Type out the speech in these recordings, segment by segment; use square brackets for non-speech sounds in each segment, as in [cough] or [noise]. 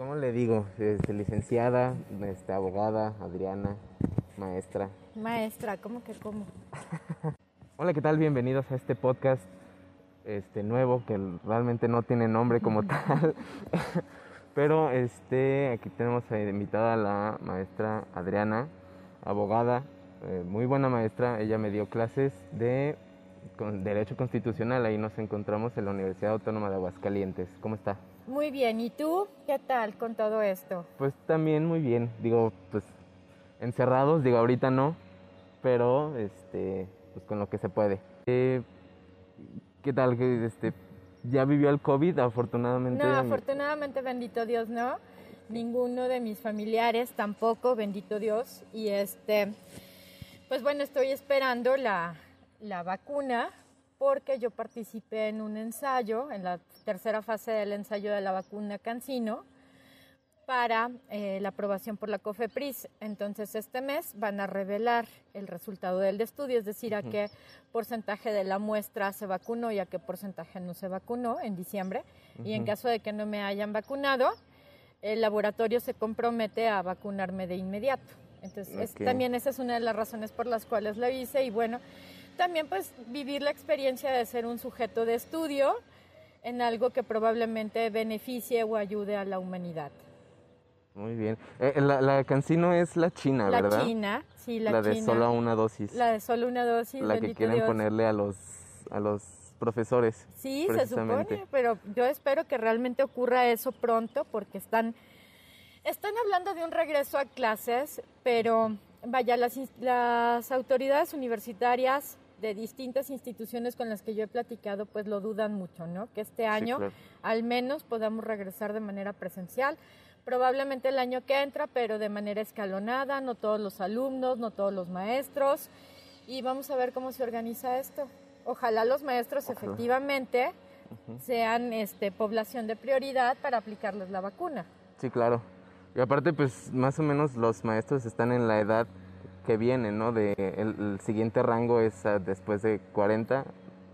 ¿Cómo le digo? Este, licenciada, este, abogada, Adriana, maestra. Maestra, ¿cómo que cómo? [laughs] Hola, ¿qué tal? Bienvenidos a este podcast este nuevo que realmente no tiene nombre como [laughs] tal. [laughs] Pero este aquí tenemos invitada a la maestra Adriana, abogada, eh, muy buena maestra. Ella me dio clases de con Derecho Constitucional. Ahí nos encontramos en la Universidad Autónoma de Aguascalientes. ¿Cómo está? Muy bien, ¿y tú qué tal con todo esto? Pues también muy bien. Digo, pues encerrados, digo ahorita no, pero este, pues con lo que se puede. Eh, ¿Qué tal? Este, ¿Ya vivió el COVID afortunadamente? No, afortunadamente, bendito Dios, no. Ninguno de mis familiares tampoco, bendito Dios. Y este, pues bueno, estoy esperando la, la vacuna porque yo participé en un ensayo, en la tercera fase del ensayo de la vacuna Cancino, para eh, la aprobación por la COFEPRIS. Entonces, este mes van a revelar el resultado del estudio, es decir, a qué porcentaje de la muestra se vacunó y a qué porcentaje no se vacunó en diciembre. Y en caso de que no me hayan vacunado, el laboratorio se compromete a vacunarme de inmediato. Entonces, también esa es una de las razones por las cuales lo hice y bueno, también pues vivir la experiencia de ser un sujeto de estudio en algo que probablemente beneficie o ayude a la humanidad. Muy bien. Eh, eh, la, la, Cancino es la china, ¿verdad? La china, sí, la, la de solo una dosis. La de solo una dosis. La que quieren ponerle a los, a los profesores. Sí, se supone, pero yo espero que realmente ocurra eso pronto porque están, están hablando de un regreso a clases, pero vaya, las, las autoridades universitarias de distintas instituciones con las que yo he platicado, pues lo dudan mucho, ¿no? Que este año al menos podamos regresar de manera presencial. Probablemente el año que entra, pero de manera escalonada, no todos los alumnos, no todos los maestros. Y vamos a ver cómo se organiza esto. Ojalá los maestros efectivamente sean este, población de prioridad para aplicarles la vacuna. Sí, claro. Y aparte, pues más o menos los maestros están en la edad que viene, ¿no? De el, siguiente rango es ah, después de 40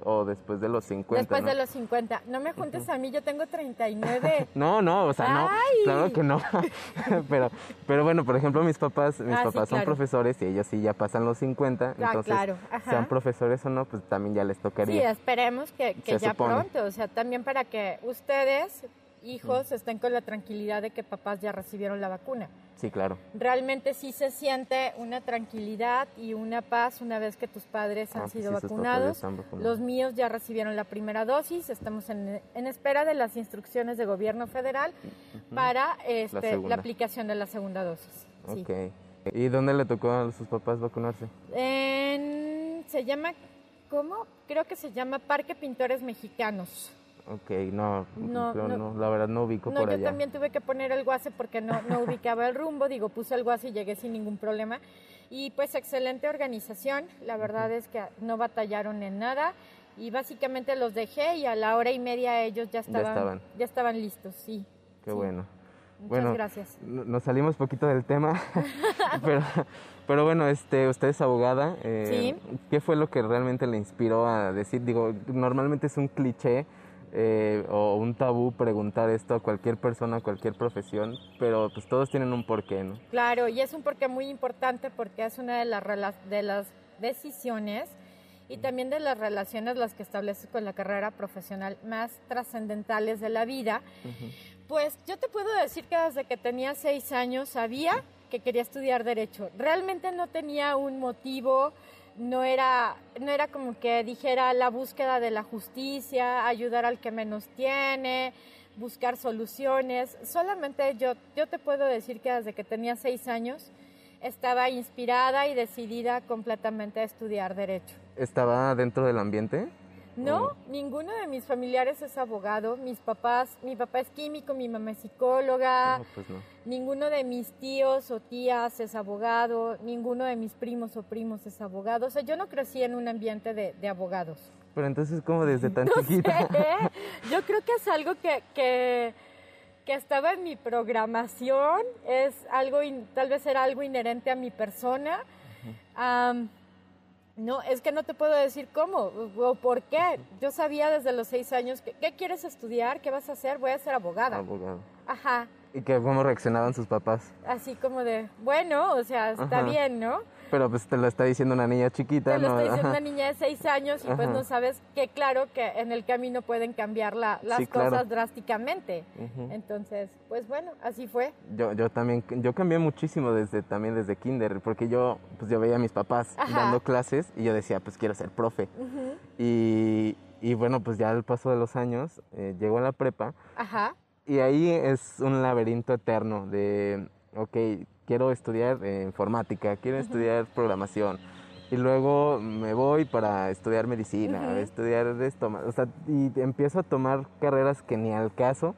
o después de los 50. Después de los 50. No me juntes a mí, yo tengo 39. [laughs] no, no, o sea, no, claro que no. [laughs] pero pero bueno, por ejemplo, mis papás, mis ah, papás son profesores y ellos sí ya pasan los 50, ah, entonces claro. sean profesores o no, pues también ya les tocaría. Sí, esperemos que, que ya pronto, o sea, también para que ustedes hijos estén con la tranquilidad de que papás ya recibieron la vacuna. Sí, claro. Realmente sí se siente una tranquilidad y una paz una vez que tus padres han ah, sido vacunados. Los míos ya recibieron la primera dosis, estamos en, espera de las instrucciones de gobierno federal para este, la, aplicación de la segunda dosis. Ok. ¿Y dónde le tocó a sus papás vacunarse? En, se llama, ¿cómo? Creo que se llama Parque Pintores Mexicanos. Ok, no, no, no, la verdad no ubico por allá. yo también tuve que poner el guase porque no, no ubicaba el rumbo, digo, puse el guase y llegué sin ningún problema. Y pues excelente organización, la verdad es que no batallaron en nada y básicamente los dejé y a la hora y media ellos ya estaban, ya estaban, listos, sí. Qué bueno. Muchas bueno, gracias. Nos salimos poquito del tema, [laughs] pero, pero bueno, este, usted es abogada. Eh, ¿Sí? ¿Qué fue lo que realmente le inspiró a decir? Digo, normalmente es un cliché eh, o un tabú preguntar esto a cualquier persona, a cualquier profesión, pero pues todos tienen un porqué, ¿no? Claro, y es un porqué muy importante porque es una de las, de las decisiones y también de las relaciones las que estableces con la carrera profesional más trascendentales de la vida. Pues yo te puedo decir que desde que tenía seis años sabía que quería estudiar derecho. Realmente no tenía un motivo no era, no era como que dijera la búsqueda de la justicia, ayudar al que menos tiene, buscar soluciones. Solamente yo, yo te puedo decir que desde que tenía seis años estaba inspirada y decidida completamente a estudiar derecho. ¿Estaba dentro del ambiente? No, ninguno de mis familiares es abogado. Mis papás, mi papá es químico, mi mamá es psicóloga. pues no. Ninguno de mis tíos o tías es abogado. Ninguno de mis primos o primos es abogado. O sea, yo no crecí en un ambiente de, abogados. Pero entonces, ¿cómo desde [laughs] tan chiquita? Yo creo que es algo que, que, estaba en mi programación. Es algo, tal vez era algo inherente a mi persona. No, es que no te puedo decir cómo o por qué. Yo sabía desde los seis años que, qué quieres estudiar, qué vas a hacer, voy a ser abogada. Abogado. Ajá. ¿Y que cómo reaccionaban sus papás? Así como de, bueno, o sea, está Ajá. bien, ¿no? Pero pues te lo está diciendo una niña chiquita, Te lo ¿no? está diciendo Ajá. una niña de seis años y pues no sabes que claro que en el camino pueden cambiar la- las Sí, claro. cosas drásticamente. Entonces, pues bueno, así fue. Yo, yo también, yo cambié muchísimo desde, también desde kinder, porque yo, pues yo veía a mis papás Ajá. dando clases y yo decía, pues quiero ser profe. y, y bueno, pues ya al paso de los años, eh, llego a la prepa Ajá. y ahí es un laberinto eterno de, ok, quiero estudiar eh, informática, quiero estudiar programación. Y luego me voy para estudiar medicina, Ujú. estudiar esto, o sea, y empiezo a tomar carreras que ni al caso.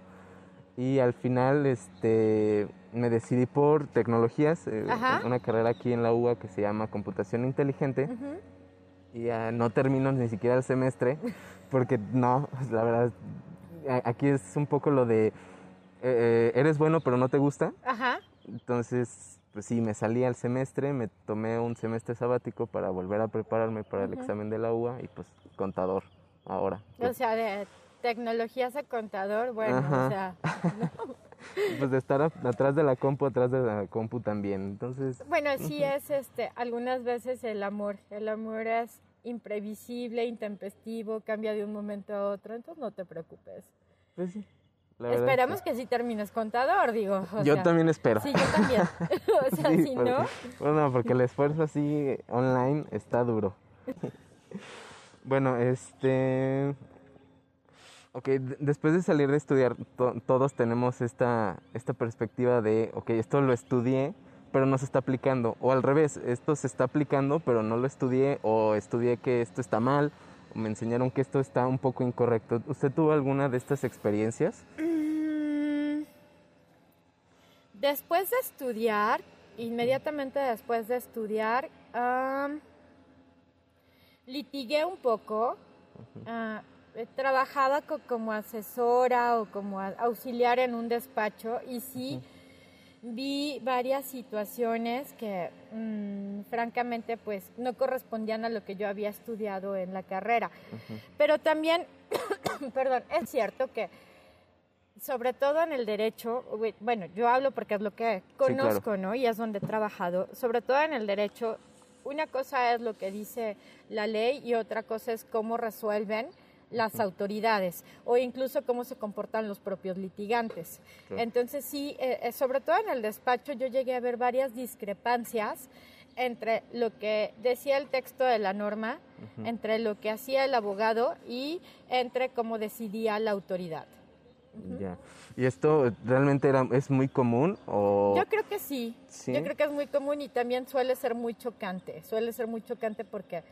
Y al final este, me decidí por tecnologías, eh, una carrera aquí en la UA que se llama computación inteligente. Ujú. Y ya no termino ni siquiera el semestre, porque no, la verdad, a- aquí es un poco lo de, eh, eh, eres bueno pero no te gusta. Ajá. Entonces, pues sí, me salí al semestre, me tomé un semestre sabático para volver a prepararme para el examen de la UA y pues contador ahora. O sea, de tecnologías a contador, bueno, Ajá. o sea, [laughs] Pues de estar a- atrás de la compu, atrás de la compu también. Entonces, bueno, sí es este, algunas veces el amor. El amor es imprevisible, intempestivo, cambia de un momento a otro, entonces no te preocupes. pues sí. La Esperamos es que sí termines contador, digo. o que- Yo sea, también espero. Sí, yo también. [laughs] [laughs] o sea, Sí, si porque- no, Bueno, porque el esfuerzo así online está duro. [laughs] bueno, este... Ok, después de salir de estudiar, to- todos tenemos esta, esta perspectiva de, ok, esto lo estudié, pero no se está aplicando. O al revés, esto se está aplicando, pero no lo estudié, o estudié que esto está mal, o me enseñaron que esto está un poco incorrecto. ¿Usted tuvo alguna de estas experiencias? Después de estudiar, inmediatamente después de estudiar, litigué un poco. Ah, eh, trabajaba co- como asesora o como auxiliar en un despacho y sí vi varias situaciones que mm, francamente pues no correspondían a lo que yo había estudiado en la carrera. Pero también, [coughs] perdón, es cierto que sobre todo en el derecho, bueno, yo hablo porque es lo que claro. conozco, ¿no? Y es donde he trabajado. Sobre todo en el derecho, una cosa es lo que dice la ley y otra cosa es cómo resuelven las autoridades o incluso cómo se comportan los propios litigantes. Claro. Entonces sí, eh, eh, sobre todo en el despacho yo llegué a ver varias discrepancias entre lo que decía el texto de la norma, entre lo que hacía el abogado y entre cómo decidía la autoridad. Ya. ¿Y esto realmente era, es muy común? O... Yo creo que sí. ¿Sí? Yo creo que es muy común y también suele ser muy chocante. Suele ser muy chocante porque,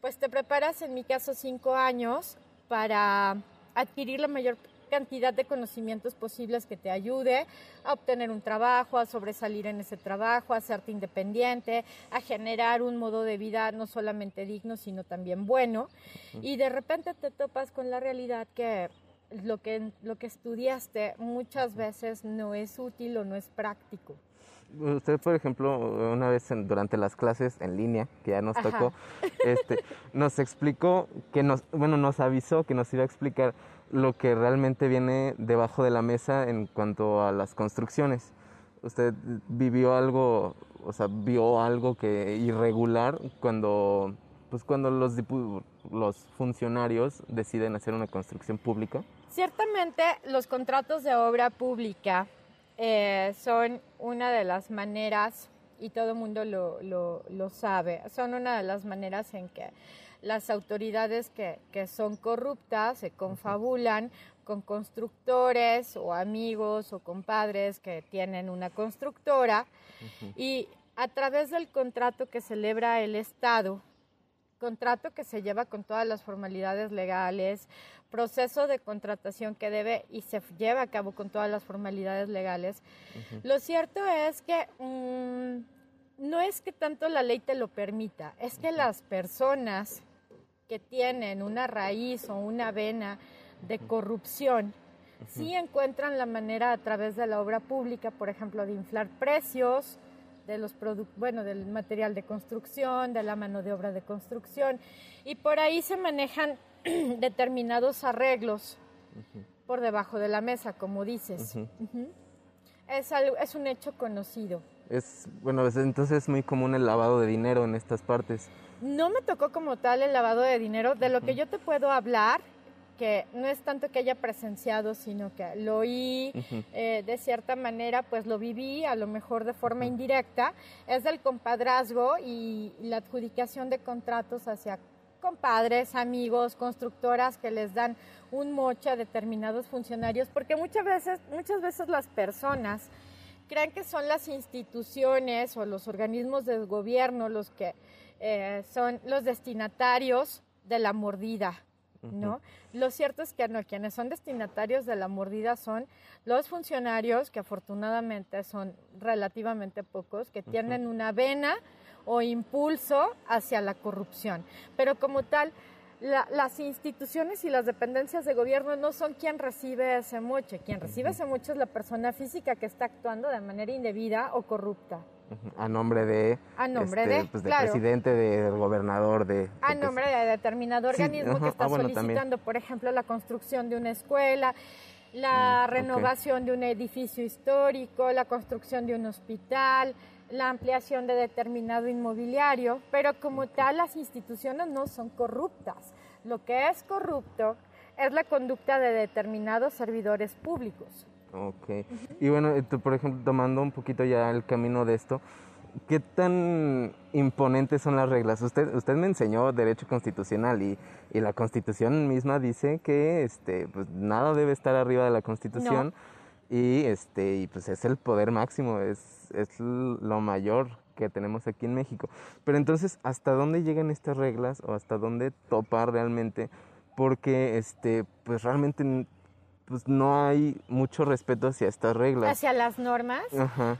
pues, te preparas, en mi caso, cinco años para adquirir la mayor cantidad de conocimientos posibles que te ayude a obtener un trabajo, a sobresalir en ese trabajo, a hacerte independiente, a generar un modo de vida no solamente digno, sino también bueno. Y de repente te topas con la realidad que lo que, lo que estudiaste muchas veces no es útil o no es práctico. Usted, por ejemplo, una vez en- durante las clases en línea, que ya nos Ajá. tocó, este, [laughs] nos explicó que nos, bueno, nos avisó que nos iba a explicar lo que realmente viene debajo de la mesa en cuanto a las construcciones. ¿Usted vivió algo, o sea, vio algo que irregular cuando, pues cuando los, los funcionarios deciden hacer una construcción pública? Ciertamente los contratos de obra pública eh, son una de las maneras, y todo el mundo lo, lo- lo sabe, son una de las maneras en que las autoridades que, que son corruptas se confabulan con constructores o amigos o compadres que tienen una constructora y a través del contrato que celebra el Estado, contrato que se lleva con todas las formalidades legales, proceso de contratación que debe y se lleva a cabo con todas las formalidades legales. Lo cierto es que mm, no es que tanto la ley te lo permita, es que las personas que tienen una raíz o una vena de corrupción sí encuentran la manera a través de la obra pública, por ejemplo, de inflar precios, de los bueno, del material de construcción, de la mano de obra de construcción, y por ahí se manejan [clears throat] determinados arreglos por debajo de la mesa, como dices. es, algo, es un hecho conocido. Es, bueno, entonces es muy común el lavado de dinero en estas partes. No me tocó como tal el lavado de dinero. De lo que yo te puedo hablar, que no es tanto que haya presenciado, sino que lo oí eh, de cierta manera, pues lo viví, a lo mejor de forma indirecta, es del compadrazgo y la adjudicación de contratos hacia compadres, amigos, constructoras que les dan un moche a determinados funcionarios, porque muchas veces, muchas veces las personas creen que son las instituciones o los organismos del gobierno los que eh, son los destinatarios de la mordida, ¿no? Lo cierto es que no, quienes son destinatarios de la mordida son los funcionarios, que afortunadamente son relativamente pocos, que tienen una vena o impulso hacia la corrupción. Pero como tal, las instituciones y las dependencias de gobierno no son quien recibe ese moche. Quien recibe ese moche es la persona física que está actuando de manera indebida o corrupta. A nombre de... A nombre este, de, pues, presidente, del gobernador, de... A nombre de determinado organismo que está ah, solicitando, por ejemplo, la construcción de una escuela, la mm, renovación de un edificio histórico, la construcción de un hospital, la ampliación de determinado inmobiliario, pero como tal las instituciones no son corruptas. Lo que es corrupto es la conducta de determinados servidores públicos. Ok. Y bueno, eh, por ejemplo, tomando un poquito ya el camino de esto, ¿qué tan imponentes son las reglas? Usted, usted me enseñó derecho constitucional y, y la constitución misma dice que este, pues, nada debe estar arriba de la constitución y, este, y pues es el poder máximo, es, es lo mayor que tenemos aquí en México. Pero entonces, ¿hasta dónde llegan estas reglas o hasta dónde topar realmente? Porque este, pues realmente pues no hay mucho respeto hacia estas reglas. Hacia las normas.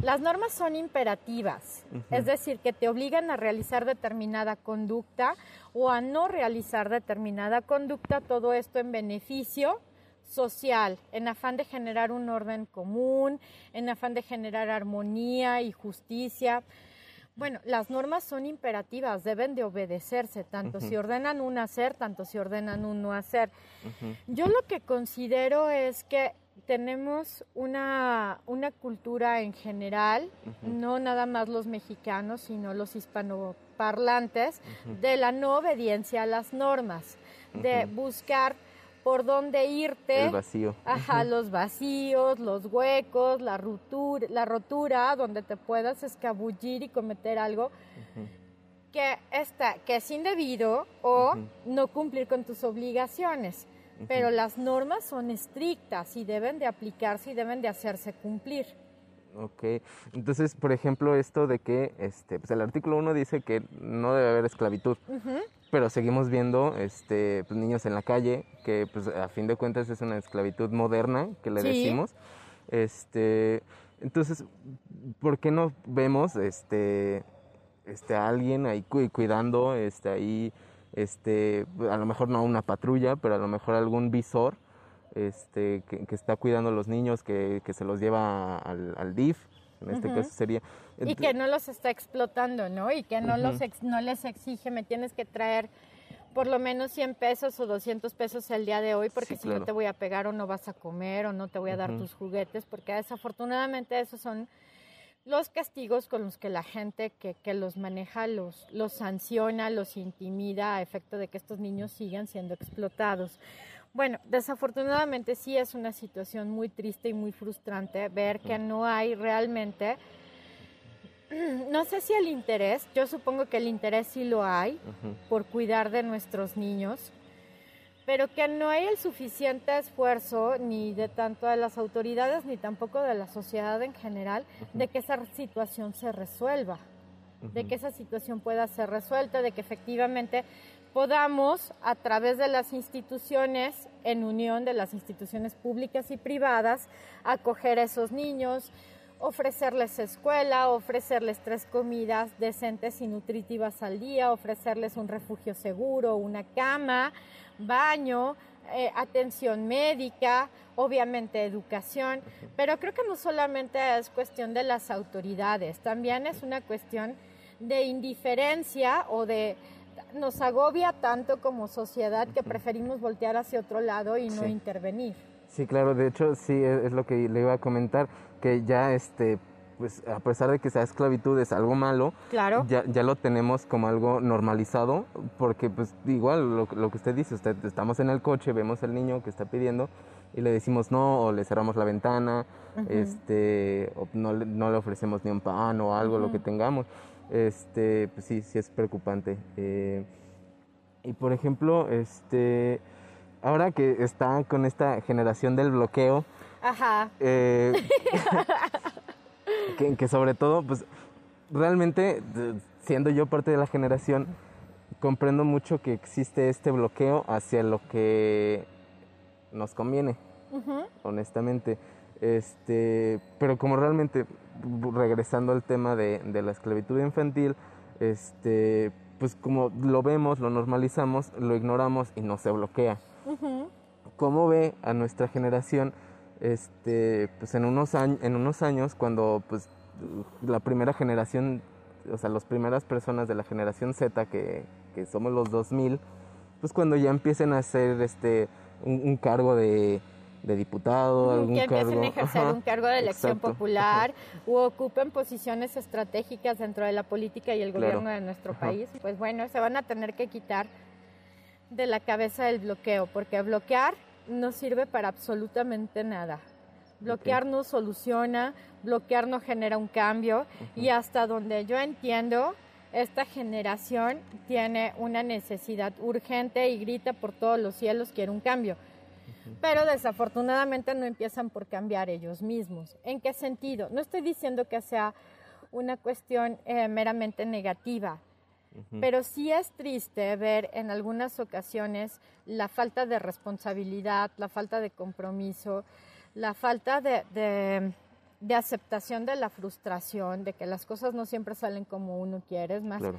Las normas son imperativas, es decir, que te obligan a realizar determinada conducta o a no realizar determinada conducta, todo esto en beneficio social, en afán de generar un orden común, en afán de generar armonía y justicia. Bueno, las normas son imperativas, deben de obedecerse, tanto si ordenan un hacer, tanto si ordenan un no hacer. Yo lo que considero es que tenemos una, una cultura en general, no nada más los mexicanos, sino los hispanoparlantes, de la no obediencia a las normas, de buscar por dónde irte. El vacío. Ajá, los vacíos, los huecos, la rotura, la rotura donde te puedas escabullir y cometer algo que, está, que es indebido o no cumplir con tus obligaciones. Pero las normas son estrictas y deben de aplicarse y deben de hacerse cumplir. Ok, entonces, por ejemplo, esto de que este, pues el artículo 1 dice que no debe haber esclavitud, pero seguimos viendo este, pues, niños en la calle, que pues a fin de cuentas es una esclavitud moderna, que le decimos. Este, entonces, ¿por qué no vemos este, este, a alguien ahí cuidando, este, ahí, este, a lo mejor no una patrulla, pero a lo mejor algún visor este, que, está cuidando a los niños, que, se los lleva al, DIF, en este caso sería. Y que no los está explotando, ¿no? Y que no, los no les exige, me tienes que traer por lo menos 100 pesos o 200 pesos el día de hoy, porque si no te voy a pegar o no vas a comer o no te voy a dar tus juguetes, porque desafortunadamente esos son los castigos con los que la gente que, que, los maneja los, los sanciona, los intimida a efecto de que estos niños sigan siendo explotados. Bueno, desafortunadamente sí es una situación muy triste y muy frustrante ver que no hay realmente, [clears throat] no sé si el interés, yo supongo que el interés sí lo hay por cuidar de nuestros niños, pero que no hay el suficiente esfuerzo ni de tanto de las autoridades ni tampoco de la sociedad en general de que esa situación se resuelva, de que esa situación pueda ser resuelta, de que efectivamente podamos, a través de las instituciones, en unión de las instituciones públicas y privadas, acoger a esos niños, ofrecerles escuela, ofrecerles tres comidas decentes y nutritivas al día, ofrecerles un refugio seguro, una cama, baño, eh, atención médica, obviamente educación, pero creo que no solamente es cuestión de las autoridades, también es una cuestión de indiferencia o de nos agobia tanto como sociedad que preferimos voltear hacia otro lado y no intervenir. Sí, claro, de hecho sí es, es, lo que le iba a comentar, que ya este pues a pesar de que sea esclavitud es algo malo, claro. ya, ya lo tenemos como algo normalizado, porque pues igual lo, lo que usted dice, usted estamos en el coche, vemos al niño que está pidiendo y le decimos no, o le cerramos la ventana, este, o no, no, le ofrecemos ni un pan o algo, lo que tengamos. Este, pues sí, sí es preocupante. Eh, y por ejemplo, este, ahora que está con esta generación del bloqueo, Ajá. Eh, [laughs] que, que, sobre todo, pues realmente, siendo yo parte de la generación, comprendo mucho que existe este bloqueo hacia lo que nos conviene, uh -huh. honestamente. Este, pero como realmente, regresando al tema de, de, la esclavitud infantil, este, pues como lo vemos, lo normalizamos, lo ignoramos y no se bloquea. Uh -huh. ¿Cómo ve a nuestra generación? Este, pues en unos, años, en unos años, cuando pues la primera generación, o sea, las primeras personas de la generación Z, que, que somos los 2000, pues cuando ya empiecen a hacer este, un, un cargo de, de diputado, algún que empiecen cargo, a ejercer ajá, un cargo de elección exacto, popular ajá. u ocupen posiciones estratégicas dentro de la política y el Claro. gobierno de nuestro Ajá. país, pues bueno, se van a tener que quitar de la cabeza del bloqueo, porque bloquear no sirve para absolutamente nada. Bloquear no soluciona, bloquear no genera un cambio y hasta donde yo entiendo, esta generación tiene una necesidad urgente y grita por todos los cielos, quiere un cambio. Pero desafortunadamente no empiezan por cambiar ellos mismos. ¿En qué sentido? No estoy diciendo que sea una cuestión eh, meramente negativa, Pero sí es triste ver en algunas ocasiones la falta de responsabilidad, la falta de compromiso, la falta de, de- de aceptación de la frustración, de que las cosas no siempre salen como uno quiere. Es más, Claro.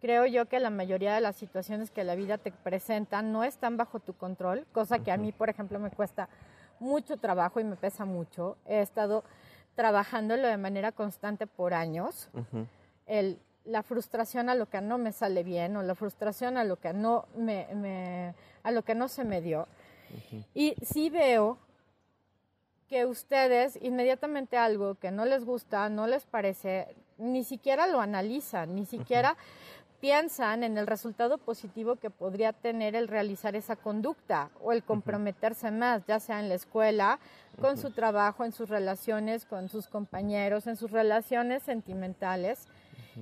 creo yo que la mayoría de las situaciones que la vida te presenta no están bajo tu control, cosa que a mí, por ejemplo, me cuesta mucho trabajo y me pesa mucho. He estado trabajándolo de manera constante por años el, la frustración a lo que no me sale bien o la frustración a lo que no me, me- a lo que no se me dio. Y sí veo que ustedes inmediatamente algo que no les gusta, no les parece, ni siquiera lo analizan, ni siquiera piensan en el resultado positivo que podría tener el realizar esa conducta o el comprometerse más, ya sea en la escuela, con su trabajo, en sus relaciones con sus compañeros, en sus relaciones sentimentales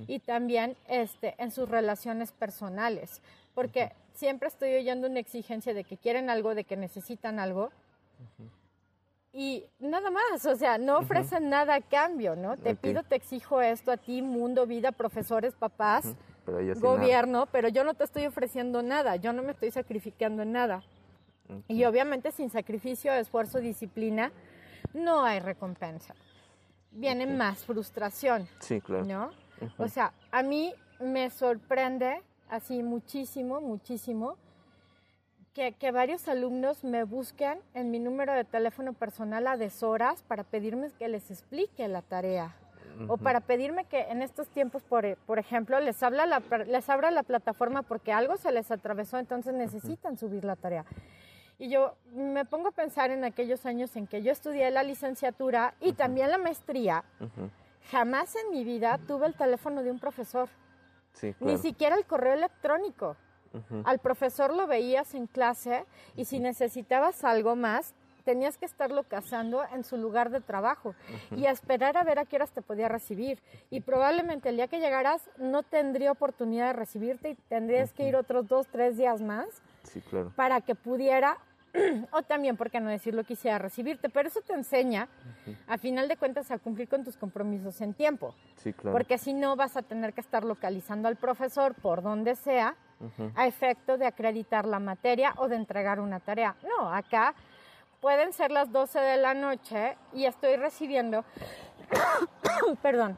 y también este, en sus relaciones personales, porque siempre estoy oyendo una exigencia de que quieren algo, de que necesitan algo. Y nada más, o sea, no ofrecen nada a cambio, ¿no? Te pido, te exijo esto a ti, mundo, vida, profesores, papás, Pero nada. gobierno, pero yo no te estoy ofreciendo nada, yo no me estoy sacrificando en nada. Y obviamente sin sacrificio, esfuerzo, disciplina, no hay recompensa. Viene más frustración, Sí, claro. ¿no? O sea, a mí me sorprende así muchísimo, muchísimo, que, que varios alumnos me busquen en mi número de teléfono personal a deshoras para pedirme que les explique la tarea. O para pedirme que en estos tiempos, por, por ejemplo, les, habla la, les abra la plataforma porque algo se les atravesó, entonces necesitan subir la tarea. Y yo me pongo a pensar en aquellos años en que yo estudié la licenciatura y también la maestría. Jamás en mi vida tuve el teléfono de un profesor, Sí, ni siquiera el correo electrónico. Al profesor lo veías en clase y si necesitabas algo más, tenías que estarlo cazando en su lugar de trabajo y a esperar a ver a qué horas te podía recibir. Y probablemente el día que llegaras no tendría oportunidad de recibirte y tendrías que ir otros dos, tres días más Sí, claro. para que pudiera, [clears throat] o también, porque no decirlo, quisiera recibirte. Pero eso te enseña, a final de cuentas, a cumplir con tus compromisos en tiempo. Sí, claro. Porque si no, vas a tener que estar localizando al profesor por donde sea a efecto de acreditar la materia o de entregar una tarea. No, acá pueden ser las 12 de la noche y estoy recibiendo, [coughs] perdón,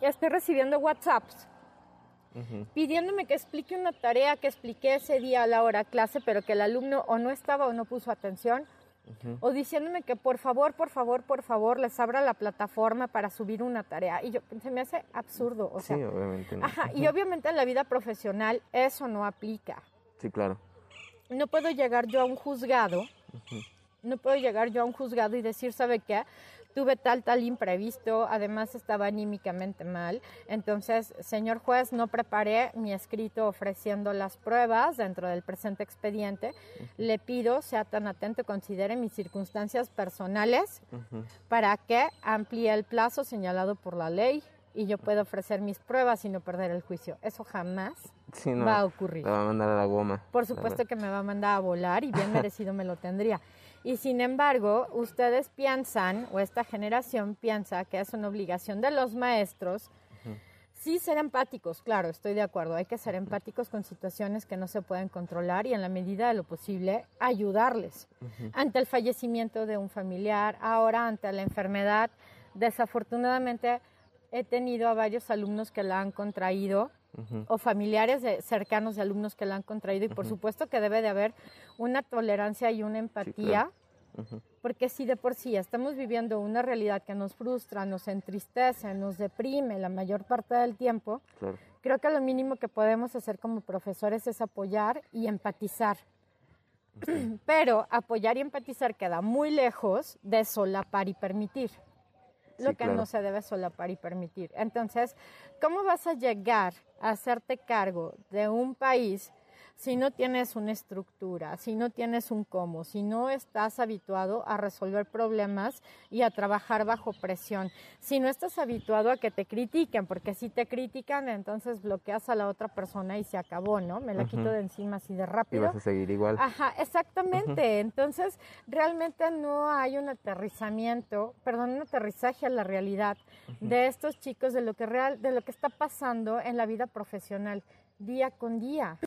estoy recibiendo WhatsApps Pidiéndome que explique una tarea que expliqué ese día a la hora clase, pero que el alumno o no estaba o no puso atención, o diciéndome que por favor, por favor, por favor, les abra la plataforma para subir una tarea. Y yo, se me hace absurdo, o sea, sí, obviamente. no. ajá, y obviamente en la vida profesional eso no aplica. Sí, claro. No puedo llegar yo a un juzgado No puedo llegar yo a un juzgado y decir, ¿sabe qué? Tuve tal, tal imprevisto, además estaba anímicamente mal. Entonces, señor juez, no preparé mi escrito ofreciendo las pruebas dentro del presente expediente. Le pido, sea tan atento, considere mis circunstancias personales para que amplíe el plazo señalado por la ley y yo pueda ofrecer mis pruebas y no perder el juicio. Eso jamás va a ocurrir. va a mandar a la goma. Por supuesto que me va a mandar a volar y bien [laughs] merecido me lo tendría. Y sin embargo, ustedes piensan, o esta generación piensa que es una obligación de los maestros, sí ser empáticos, claro, estoy de acuerdo, hay que ser empáticos con situaciones que no se pueden controlar y en la medida de lo posible ayudarles. Ante el fallecimiento de un familiar, ahora ante la enfermedad, desafortunadamente he tenido a varios alumnos que la han contraído o familiares cercanos de alumnos que la han contraído y por supuesto que debe de haber una tolerancia y una empatía. Porque si de por sí estamos viviendo una realidad que nos frustra, nos entristece, nos deprime la mayor parte del tiempo, creo que lo mínimo que podemos hacer como profesores es apoyar y empatizar. [clears throat] Pero apoyar y empatizar queda muy lejos de solapar y permitir lo que no se debe solapar y permitir. Entonces, ¿cómo vas a llegar a hacerte cargo de un país si no tienes una estructura, si no tienes un cómo, si no estás habituado a resolver problemas y a trabajar bajo presión, si no estás habituado a que te critiquen, porque si te critican, entonces bloqueas a la otra persona y se acabó, ¿no? Me la quito de encima así de rápido. Y vas a seguir igual. Ajá, exactamente. Entonces, realmente no hay un aterrizamiento, perdón, un aterrizaje a la realidad de estos chicos, de lo que real, de lo que está pasando en la vida profesional día con día.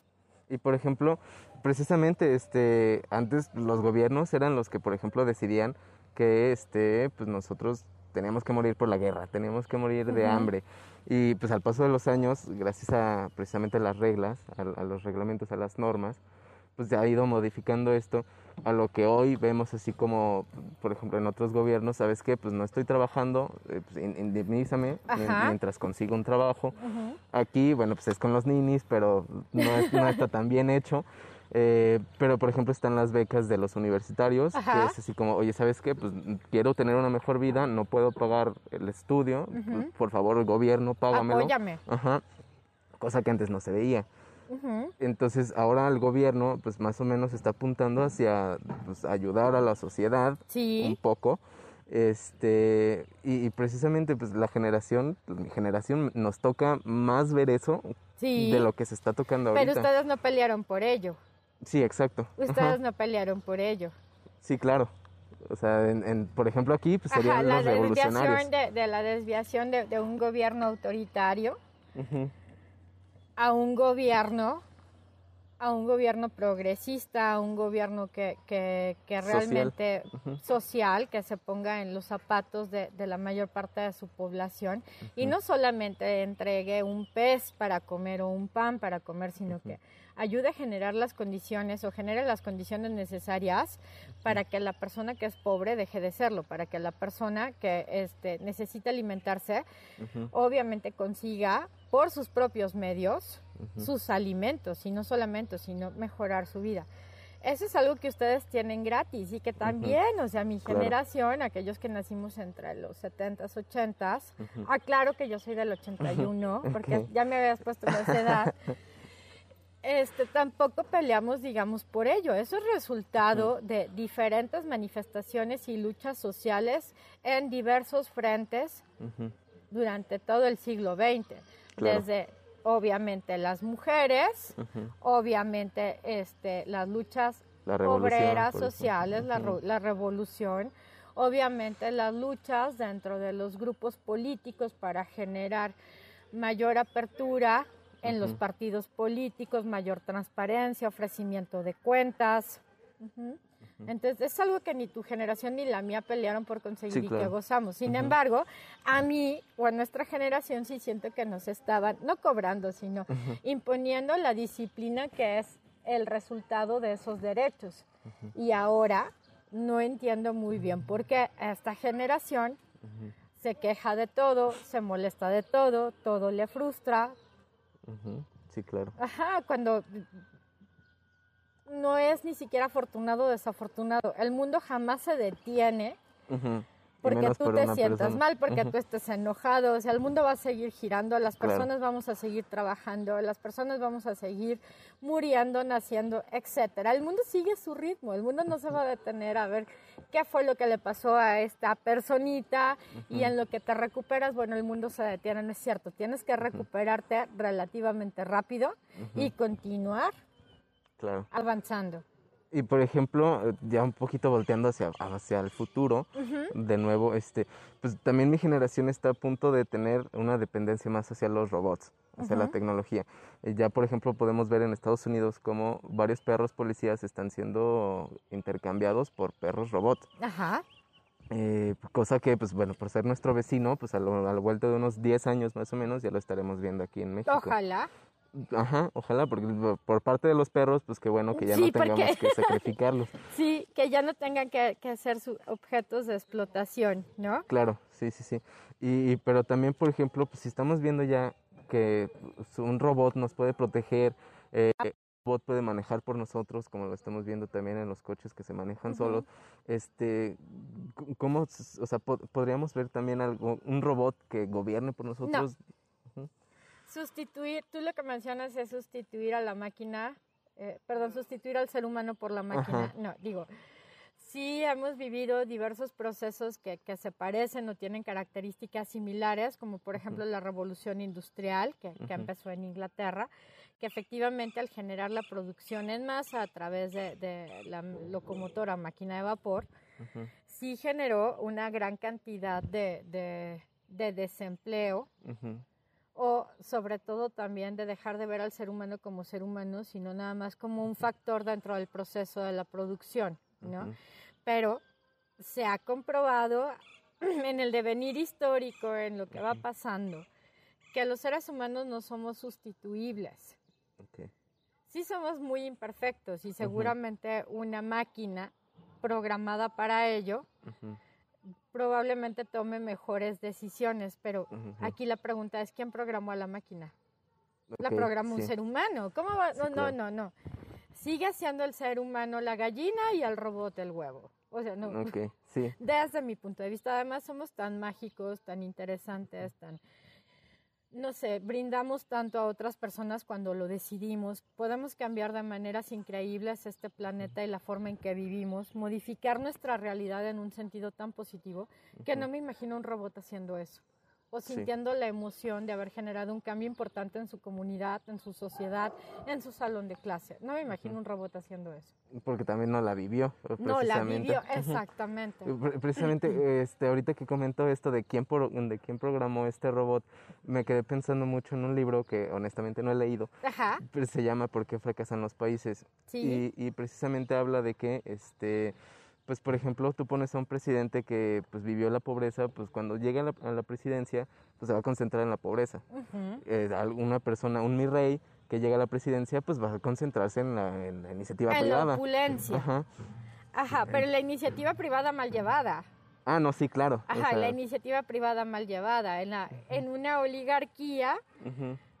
Y por ejemplo, precisamente este antes los gobiernos eran los que por ejemplo decidían que este pues nosotros teníamos que morir por la guerra, teníamos que morir de hambre. Y pues al paso de los años, gracias a precisamente las reglas, a los reglamentos, a las normas, pues se ha ido modificando esto a lo que hoy vemos así como, por ejemplo, en otros gobiernos, ¿sabes qué? Pues no estoy trabajando, eh, pues indemnízame mientras consigo un trabajo. Aquí, bueno, pues es con los ninis, pero no, no está tan bien hecho. Eh, pero, por ejemplo, están las becas de los universitarios, que es así como, oye, ¿sabes qué? Pues quiero tener una mejor vida, no puedo pagar el estudio, por favor, el gobierno, págamelo. Apóyame. Ajá. Cosa que antes no se veía. Entonces ahora el gobierno pues más o menos está apuntando hacia pues, ayudar a la sociedad un poco. Este, y, precisamente pues la generación, pues, mi generación nos toca más ver eso de lo que se está tocando ahorita. Pero ustedes no pelearon por ello. Sí, exacto. Ustedes no pelearon por ello. Sí, claro. O sea, en, por ejemplo aquí pues serían los revolucionarios. De, de, la desviación de, un gobierno autoritario a un gobierno, a un gobierno progresista, a un gobierno que, que, que realmente social. que se ponga en los zapatos de, de la mayor parte de su población y no solamente entregue un pez para comer o un pan para comer, sino que ayude a generar las condiciones o genere las condiciones necesarias para que la persona que es pobre deje de serlo, para que la persona que este, necesita alimentarse obviamente consiga por sus propios medios sus alimentos y no solamente, sino mejorar su vida. Eso es algo que ustedes tienen gratis y que también, o sea, mi generación, aquellos que nacimos entre los 70s, 80s, aclaro que yo soy del 81, [laughs] porque ya me habías puesto esa edad. este, tampoco peleamos, digamos, por ello. Eso es resultado de diferentes manifestaciones y luchas sociales en diversos frentes durante todo el siglo XX. Desde, obviamente, las mujeres, obviamente, este, las luchas obreras sociales, la, la revolución, obviamente las luchas dentro de los grupos políticos para generar mayor apertura en los partidos políticos, mayor transparencia, ofrecimiento de cuentas. Entonces es algo que ni tu generación ni la mía pelearon por conseguir y que gozamos. Sin embargo, a mí o a nuestra generación sí siento que nos estaban, no cobrando, sino imponiendo la disciplina que es el resultado de esos derechos. Y ahora no entiendo muy bien por qué esta generación se queja de todo, se molesta de todo, todo le frustra, Sí, claro. Ajá, cuando no es ni siquiera afortunado o desafortunado. El mundo jamás se detiene porque tú por te sientas persona. mal, porque Ujú. tú estés enojado. O sea, el mundo va a seguir girando, las Claro. personas vamos a seguir trabajando, las personas vamos a seguir muriendo, naciendo, etcétera. El mundo sigue su ritmo, el mundo no se va a detener a ver qué fue lo que le pasó a esta personita y en lo que te recuperas, bueno, el mundo se detiene, no es cierto. Tienes que recuperarte relativamente rápido y continuar Claro. avanzando. Y por ejemplo, ya un poquito volteando hacia, hacia el futuro, de nuevo, este, pues también mi generación está a punto de tener una dependencia más hacia los robots, hacia la tecnología. Eh, ya, por ejemplo, podemos ver en Estados Unidos cómo varios perros policías están siendo intercambiados por perros robots. Ajá. Eh, cosa que, pues bueno, por ser nuestro vecino, pues a, lo- a la vuelta de unos 10 años más o menos ya lo estaremos viendo aquí en México. Ojalá. Ajá, ojalá, porque por- parte de los perros, pues qué bueno que ya Sí, no tengamos porque- que [laughs] sacrificarlos. Sí, que ya no tengan que, que ser sus objetos de explotación, ¿no? Claro, sí, sí, sí. Y, pero también, por ejemplo, pues si estamos viendo ya que pues, un robot nos puede proteger, eh, un robot puede manejar por nosotros, como lo estamos viendo también en los coches que se manejan solos, este, ¿cómo, o sea, po- podríamos ver también algo, un robot que gobierne por nosotros? Sustituir, tú lo que mencionas es sustituir a la máquina, eh, perdón, sustituir al ser humano por la máquina. Ajá. No, digo, sí hemos vivido diversos procesos que, que se parecen o tienen características similares, como por ejemplo la revolución industrial que, que empezó en Inglaterra, que efectivamente al generar la producción en masa a través de, de la locomotora máquina de vapor, Ujú, sí generó una gran cantidad de, de- de desempleo ujú, o sobre todo también de dejar de ver al ser humano como ser humano, sino nada más como un factor dentro del proceso de la producción, ¿no? ujú. Pero se ha comprobado [clears throat] en el devenir histórico, en lo que va Ujú. pasando, que los seres humanos no somos sustituibles. Ok, Sí somos muy imperfectos y seguramente una máquina programada para ello probablemente tome mejores decisiones, pero aquí la pregunta es ¿quién programó a la máquina? La Ok, programa un ser humano. ¿Cómo va? Sí, No, no, claro. no, no. Sigue siendo el ser humano la gallina y el robot el huevo. O sea, no. Ok, sí, [laughs] Desde mi punto de vista, además somos tan mágicos, tan interesantes, tan no sé, brindamos tanto a otras personas cuando lo decidimos. Podemos cambiar de maneras increíbles este planeta y la forma en que vivimos, modificar nuestra realidad en un sentido tan positivo que no me imagino un robot haciendo eso. O Sí. sintiendo la emoción de haber generado un cambio importante en su comunidad, en su sociedad, en su salón de clase. No me imagino un robot haciendo eso. porque también no la vivió. No, la vivió, exactamente. Pre- Precisamente, este, ahorita que comentó esto de quién, pro- de quién programó este robot, me quedé pensando mucho en un libro que honestamente no he leído, Ajá, pero se llama ¿Por qué fracasan los países? sí. Y, y precisamente habla de que, este, pues por ejemplo, tú pones a un presidente que pues vivió la pobreza, pues cuando llega a la, a la presidencia, pues se va a concentrar en la pobreza. Eh, alguna persona, un mi rey que llega a la presidencia, pues va a concentrarse en la, en la iniciativa En la privada. opulencia. Ajá. Ajá, pero la iniciativa privada mal llevada. Ah, no, sí, claro. o Ajá, sea, la iniciativa privada mal llevada. En, la, en una oligarquía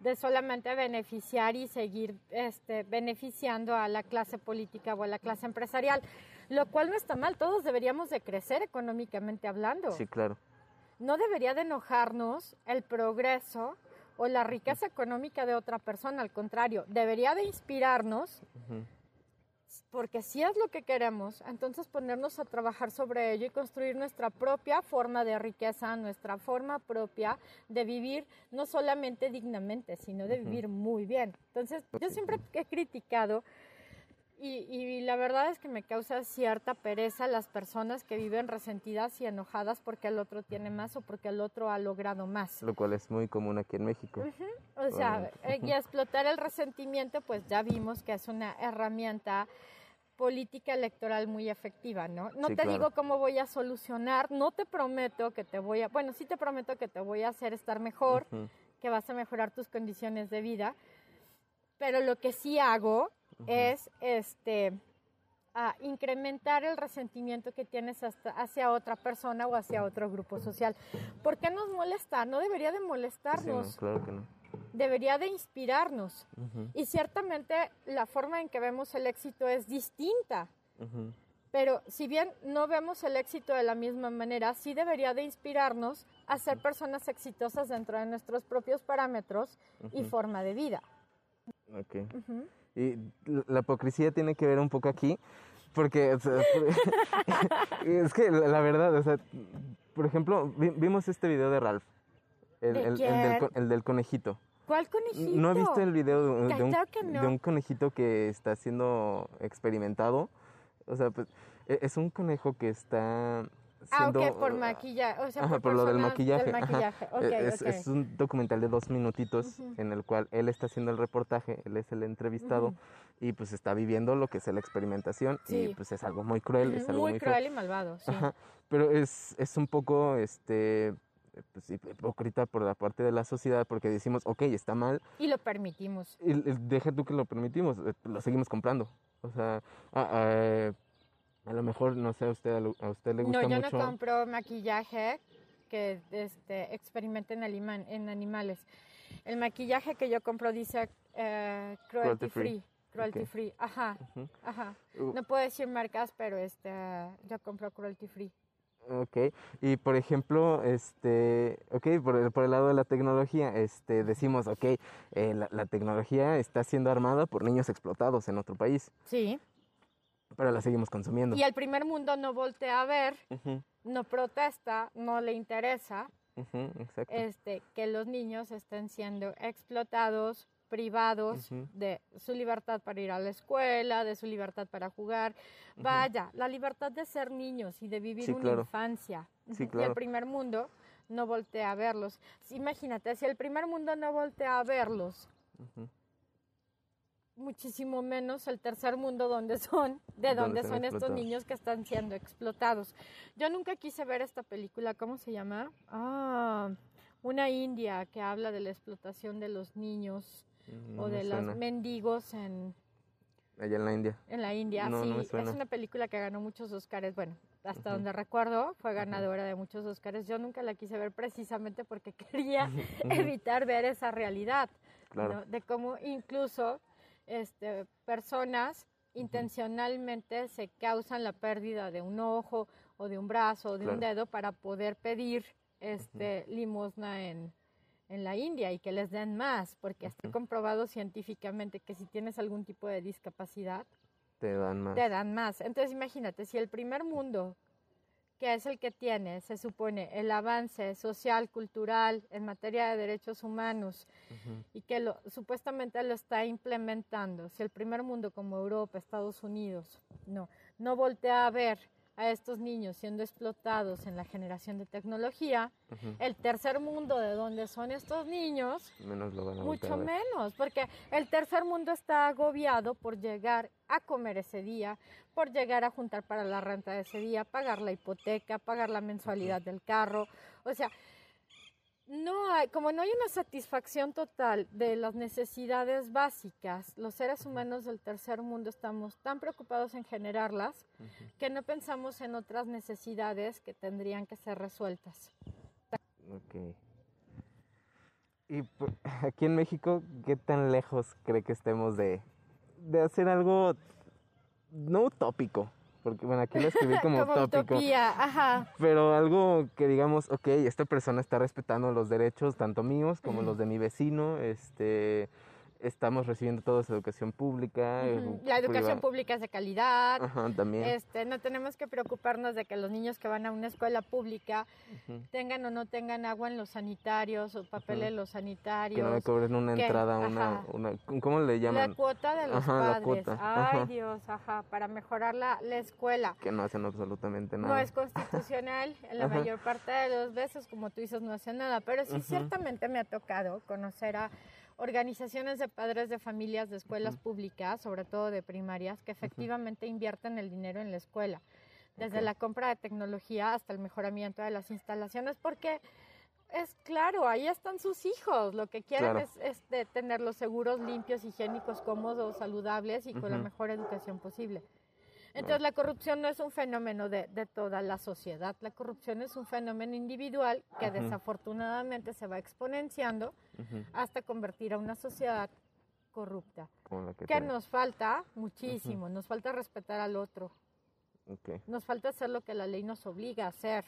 de solamente beneficiar y seguir este, beneficiando a la clase política o a la clase empresarial. Lo cual no está mal, todos deberíamos de crecer económicamente hablando. Sí, claro. No debería de enojarnos el progreso o la riqueza económica de otra persona, al contrario, debería de inspirarnos porque si es lo que queremos, entonces ponernos a trabajar sobre ello y construir nuestra propia forma de riqueza, nuestra forma propia de vivir no solamente dignamente, sino de vivir muy bien. Entonces, yo siempre he criticado y, y la verdad es que me causa cierta pereza las personas que viven resentidas y enojadas porque el otro tiene más o porque el otro ha logrado más. Lo cual es muy común aquí en México. O sea, Obviamente. eh, y explotar el resentimiento, pues ya vimos que es una herramienta política electoral muy efectiva, ¿no? No Sí, te claro. digo cómo voy a solucionar, no te prometo que te voy a, bueno, sí te prometo que te voy a hacer estar mejor, Ujú, que vas a mejorar tus condiciones de vida, pero lo que sí hago es este a incrementar el resentimiento que tienes hasta hacia otra persona o hacia otro grupo social. ¿Por qué nos molesta? No debería de Sí, no, molestarnos. claro que no. debería de inspirarnos. Y ciertamente la forma en que vemos el éxito es distinta. Pero si bien no vemos el éxito de la misma manera, sí debería de inspirarnos a ser personas exitosas dentro de nuestros propios parámetros y forma de vida. Ok. Y la hipocresía tiene que ver un poco aquí, porque o sea, [laughs] es que la verdad, o sea, por ejemplo, vi- vimos este video de Ralph, el, ¿De el- del, co- el del conejito. ¿Cuál conejito? ¿No has visto el video de, de un, no. de un conejito que está siendo experimentado? O sea, pues e- es un conejo que está Ah, siendo... ok, por maquillaje. O sea, por, por lo del maquillaje. Del maquillaje. Es, un documental de dos minutitos en el cual él está haciendo el reportaje, él es el entrevistado y pues está viviendo lo que es la experimentación y pues es algo muy cruel, es algo muy, muy feo. cruel y malvado, sí. Ajá, pero es, es un poco este pues, hip- hipócrita por la parte de la sociedad porque decimos, ok, está mal, Y lo permitimos. y, deja tú que lo permitimos, eh, lo seguimos comprando. O sea, a, a- a lo mejor, no sé, a usted, a usted le gusta No, yo mucho. no compro maquillaje que este, experimente en, animales. El maquillaje que yo compro dice eh, cruelty Cruelty free. free. Cruelty free. Ajá, ajá. Uh, No puedo decir marcas, pero este, yo compro cruelty free. Ok, y por ejemplo, este, ok, por el, por el lado de la tecnología, este, decimos, ok, eh, la, la tecnología está siendo armada por niños explotados en otro país, Sí. Pero la seguimos consumiendo. Y el primer mundo no voltea a ver, no protesta, no le interesa este, que los niños estén siendo explotados, privados de su libertad para ir a la escuela, de su libertad para jugar. Vaya, la libertad de ser niños y de vivir Sí, una claro. infancia. Sí. Y el primer mundo no voltea a verlos. Imagínate, si el primer mundo no voltea a verlos, muchísimo menos el tercer mundo donde son, de Donde donde son estos niños que están siendo explotados. Yo nunca quise ver esta película, ¿cómo se llama? Ah, una india que habla de la explotación de los niños no o de los mendigos en, Allá en la India. en la India. No, sí, no es una película que ganó muchos Oscars. Bueno, hasta donde recuerdo, fue ganadora de muchos Oscars. Yo nunca la quise ver precisamente porque [laughs] quería [laughs] evitar ver esa realidad. Claro. de cómo incluso este, personas intencionalmente se causan la pérdida de un ojo o de un brazo o de un Claro. dedo para poder pedir este, limosna en, en la India y que les den más, porque está comprobado científicamente que si tienes algún tipo de discapacidad, Te dan más. te dan más. Entonces imagínate, si el primer mundo, que es el que tiene, se supone, el avance social, cultural, en materia de derechos humanos, y que lo, supuestamente lo está implementando. Si el primer mundo como Europa, Estados Unidos, no, no voltea a ver a estos niños siendo explotados en la generación de tecnología, el tercer mundo de donde son estos niños, Menos lo van a voltear mucho menos, porque el tercer mundo está agobiado por llegar a comer ese día, por llegar a juntar para la renta de ese día, pagar la hipoteca, pagar la mensualidad del carro, o sea, no hay, como no hay una satisfacción total de las necesidades básicas, los seres humanos del tercer mundo estamos tan preocupados en generarlas que no pensamos en otras necesidades que tendrían que ser resueltas. Ok. Y por- [laughs] aquí en México, ¿qué tan lejos cree que estemos de, de hacer algo no utópico? Porque bueno, aquí lo escribí [laughs] como, Como utópico. utopía, ajá. Pero algo que digamos, ok, esta persona está respetando los derechos, tanto míos como los de mi vecino, este, estamos recibiendo toda esa educación pública. eh, Ujú. La educación priva- pública es de calidad. Ajá, también. Este, no tenemos que preocuparnos de que los niños que van a una escuela pública Ujú. tengan o no tengan agua en los sanitarios o papel en los sanitarios. Que no me cobren una que- entrada, una, una, ¿cómo le la llaman? cuota de los Ajá, la padres. cuota, Ay. Dios, ajá, para mejorar la, la escuela. Que no hacen absolutamente No nada. es constitucional, [laughs] en la mayor parte de los veces, como tú dices, no hace nada, pero sí ciertamente me ha tocado conocer a organizaciones de padres de familias de escuelas públicas, sobre todo de primarias, que efectivamente invierten el dinero en la escuela, desde la compra de tecnología hasta el mejoramiento de las instalaciones, porque es claro, ahí están sus hijos, lo que quieren Claro. es, es de tenerlos seguros, limpios, higiénicos, cómodos, saludables y con la mejor educación posible. Entonces la corrupción no es un fenómeno de, de, toda la sociedad, la corrupción es un fenómeno individual que desafortunadamente se va exponenciando hasta convertir a una sociedad corrupta. que ¿Qué nos falta? Muchísimo, nos falta respetar al otro. Nos falta hacer lo que la ley nos obliga a hacer.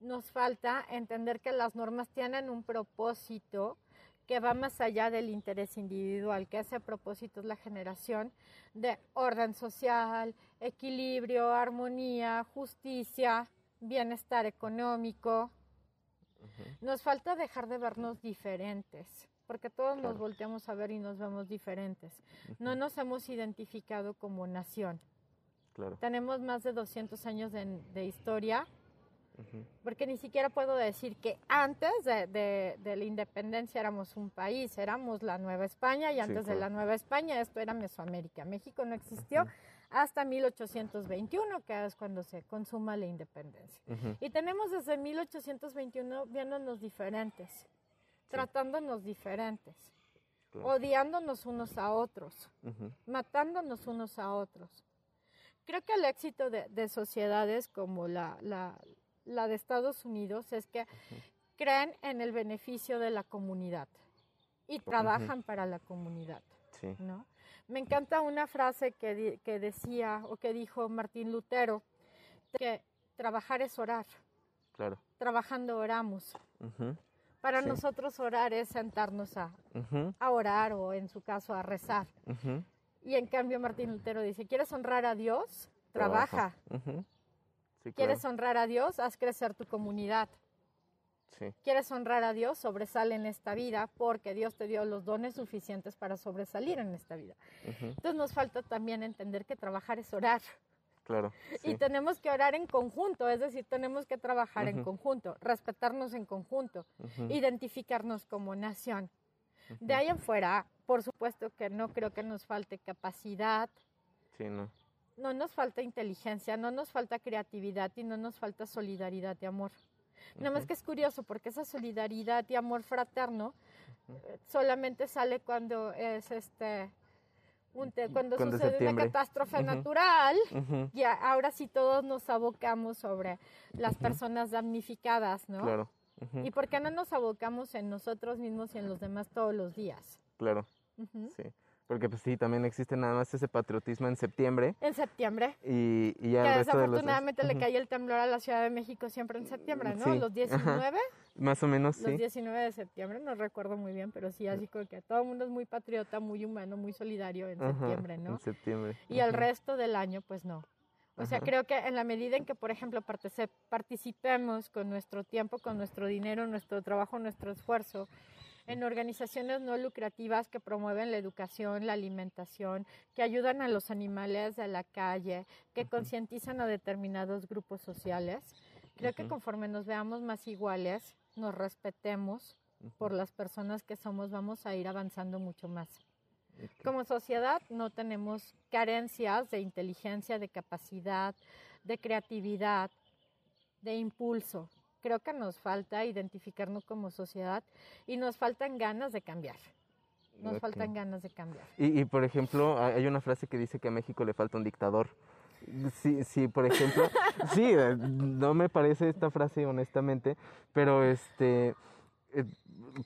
Nos falta entender que las normas tienen un propósito que va más allá del interés individual, que ese propósito es la generación de orden social, equilibrio, armonía, justicia, bienestar económico. Nos falta dejar de vernos diferentes, porque todos nos volteamos a ver y nos vemos diferentes. No nos hemos identificado como nación. Tenemos más de 200 años de historia porque ni siquiera puedo decir que antes de, la independencia éramos un país, éramos la Nueva España y antes de la Nueva España esto era Mesoamérica. México no existió hasta 1821, que es cuando se consuma la independencia. Y tenemos desde 1821 viéndonos diferentes, tratándonos diferentes, odiándonos unos a otros, matándonos unos a otros. Creo que el éxito de, sociedades como la, la de Estados Unidos es que creen en el beneficio de la comunidad y trabajan para la comunidad. ¿no? Me encanta una frase que, que, decía o que dijo Martín Lutero, que trabajar es orar. Claro. Trabajando oramos. Para nosotros orar es sentarnos a, a, orar o en su caso a rezar. Y en cambio Martín Lutero dice, ¿quieres honrar a Dios? Trabaja. ¿Quieres honrar a Dios? Haz crecer tu comunidad. ¿Quieres honrar a Dios? Sobresale en esta vida porque Dios te dio los dones suficientes para sobresalir en esta vida. Entonces nos falta también entender que trabajar es orar. Claro. Y tenemos que orar en conjunto, es decir, tenemos que trabajar en conjunto, respetarnos en conjunto, identificarnos como nación. De ahí en fuera, por supuesto que no creo que nos falte capacidad. Sí, no no nos falta inteligencia, no nos falta creatividad y no nos falta solidaridad y amor. Nada más que es curioso porque esa solidaridad y amor fraterno eh, solamente sale cuando es este cuando, sucede una catástrofe natural y ahora sí todos nos abocamos sobre las personas damnificadas, ¿no? Claro. ¿Y por qué no nos abocamos en nosotros mismos y en los demás todos los días? Claro. Sí. Porque pues sí, también existe nada más ese patriotismo en septiembre. En septiembre. Y, y ya que el resto desafortunadamente de los... le cae el temblor a la Ciudad de México siempre en septiembre, ¿no? Los 19. Más o menos, sí. Los 19 de septiembre, no recuerdo muy bien, pero sí, así como que todo el mundo es muy patriota, muy humano, muy solidario en septiembre, ¿no? En septiembre. Y el resto del año, pues no. O sea, creo que en la medida en que, por ejemplo, participemos con nuestro tiempo, con nuestro dinero, nuestro trabajo, nuestro esfuerzo, en organizaciones no lucrativas que promueven la educación, la alimentación, que ayudan a los animales de la calle, que concientizan a determinados grupos sociales. Creo que conforme nos veamos más iguales, nos respetemos por las personas que somos, vamos a ir avanzando mucho más. Como sociedad no tenemos carencias de inteligencia, de capacidad, de creatividad, de impulso creo que nos falta identificarnos como sociedad y nos faltan ganas de cambiar. Nos faltan ganas de cambiar. Y, por ejemplo, hay una frase que dice que a México le falta un dictador. Sí, sí, por ejemplo, [laughs] sí, eh, no me parece esta frase honestamente, pero este, eh,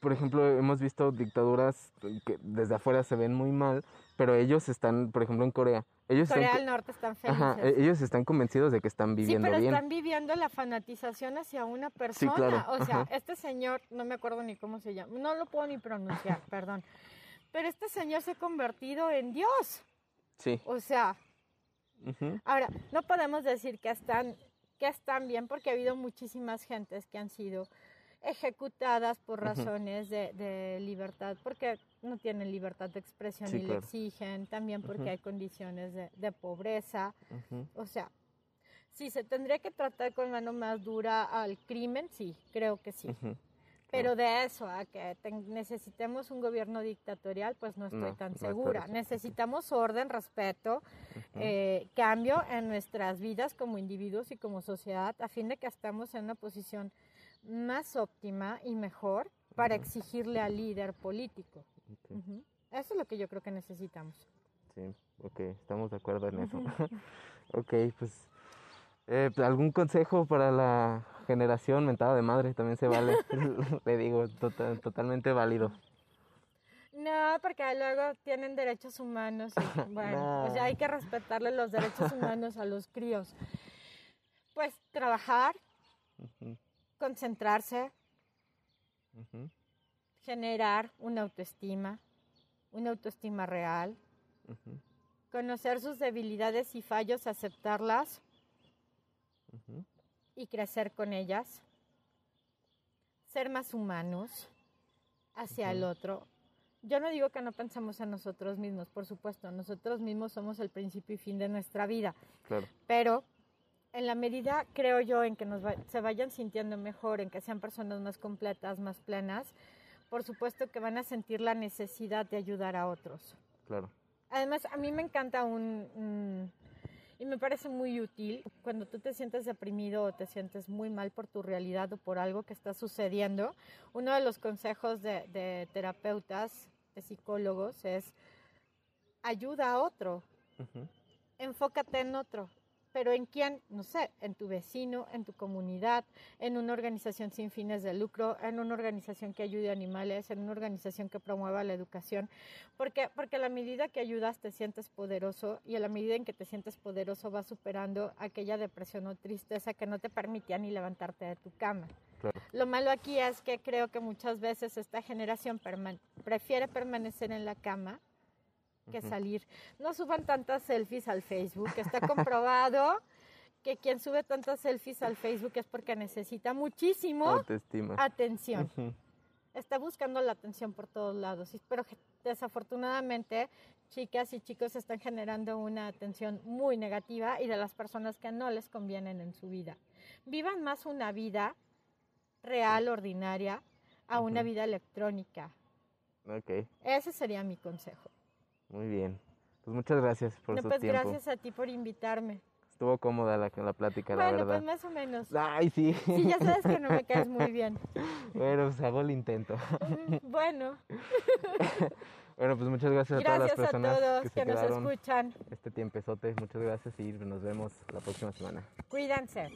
por ejemplo, hemos visto dictaduras que desde afuera se ven muy mal, pero ellos están, por ejemplo, en Corea. Ellos Corea del Norte están felices. Ajá, e-, ellos están convencidos de que están viviendo bien. Sí, pero están viviendo la fanatización hacia una persona. Sí, claro. O sea, este señor, no me acuerdo ni cómo se llama, no lo puedo ni pronunciar, [laughs] perdón. Pero este señor se ha convertido en Dios. Sí. O sea, ahora, no podemos decir que están, que están bien porque ha habido muchísimas gentes que han sido ejecutadas por razones de, libertad, porque no tienen libertad de expresión y le exigen, también porque hay condiciones de, pobreza. O sea, si se tendría que tratar con mano más dura al crimen, sí, creo que sí. Pero de eso a que necesitemos un gobierno dictatorial, pues no estoy tan segura. Necesitamos orden, respeto, eh, cambio en nuestras vidas como individuos y como sociedad, a fin de que estemos en una posición más óptima y mejor para exigirle al líder político. Eso es lo que yo creo que necesitamos. Sí, ok, estamos de acuerdo en eso. [laughs] ok, pues, eh, pues, ¿algún consejo para la generación mentada de madre? También se vale, [laughs] [laughs] le digo, total, totalmente válido. No, porque luego tienen derechos humanos. Y, bueno, pues ya hay que respetarle los derechos humanos a los críos. Pues trabajar, concentrarse, generar una autoestima, una autoestima real, conocer sus debilidades y fallos, aceptarlas y crecer con ellas, ser más humanos hacia el otro. Yo no digo que no pensemos en nosotros mismos, por supuesto, nosotros mismos somos el principio y fin de nuestra vida. Claro. Pero en la medida, creo yo, en que nos se vayan sintiendo mejor, en que sean personas más completas, más plenas, por supuesto que van a sentir la necesidad de ayudar a otros. Claro. Además, a mí me encanta un, y me parece muy útil cuando tú te sientes deprimido o te sientes muy mal por tu realidad o por algo que está sucediendo. Uno de los consejos de, terapeutas, de psicólogos, es ayuda a otro. Enfócate en otro pero en quién, no sé, en tu vecino, en tu comunidad, en una organización sin fines de lucro, en una organización que ayude a animales, en una organización que promueva la educación, porque porque a la medida que ayudas te sientes poderoso y a la medida en que te sientes poderoso vas superando aquella depresión o tristeza que no te permitía ni levantarte de tu cama. Lo malo aquí es que creo que muchas veces esta generación prefiere permanecer en la cama que salir. No suban tantas selfies al Facebook, está [laughs] comprobado que quien sube tantas selfies al Facebook es porque necesita muchísimo atención. Está buscando la atención por todos lados, pero desafortunadamente chicas y chicos están generando una atención muy negativa y de las personas que no les convienen en su vida. Vivan más una vida real, ordinaria, a una vida electrónica. Okay. Ese sería mi consejo. Muy bien. Pues muchas gracias por no, su pues tiempo. gracias a ti por invitarme. Estuvo cómoda la, la plática, la verdad. Bueno, pues más o menos. Ay, sí. Sí, ya sabes que no me caes muy [laughs] bien. bueno, pues hago el intento. Bueno. [laughs] bueno, pues muchas gracias, a todas las personas a todos que, que nos escuchan. Este tiempezote, muchas gracias y nos vemos la próxima semana. Cuídense.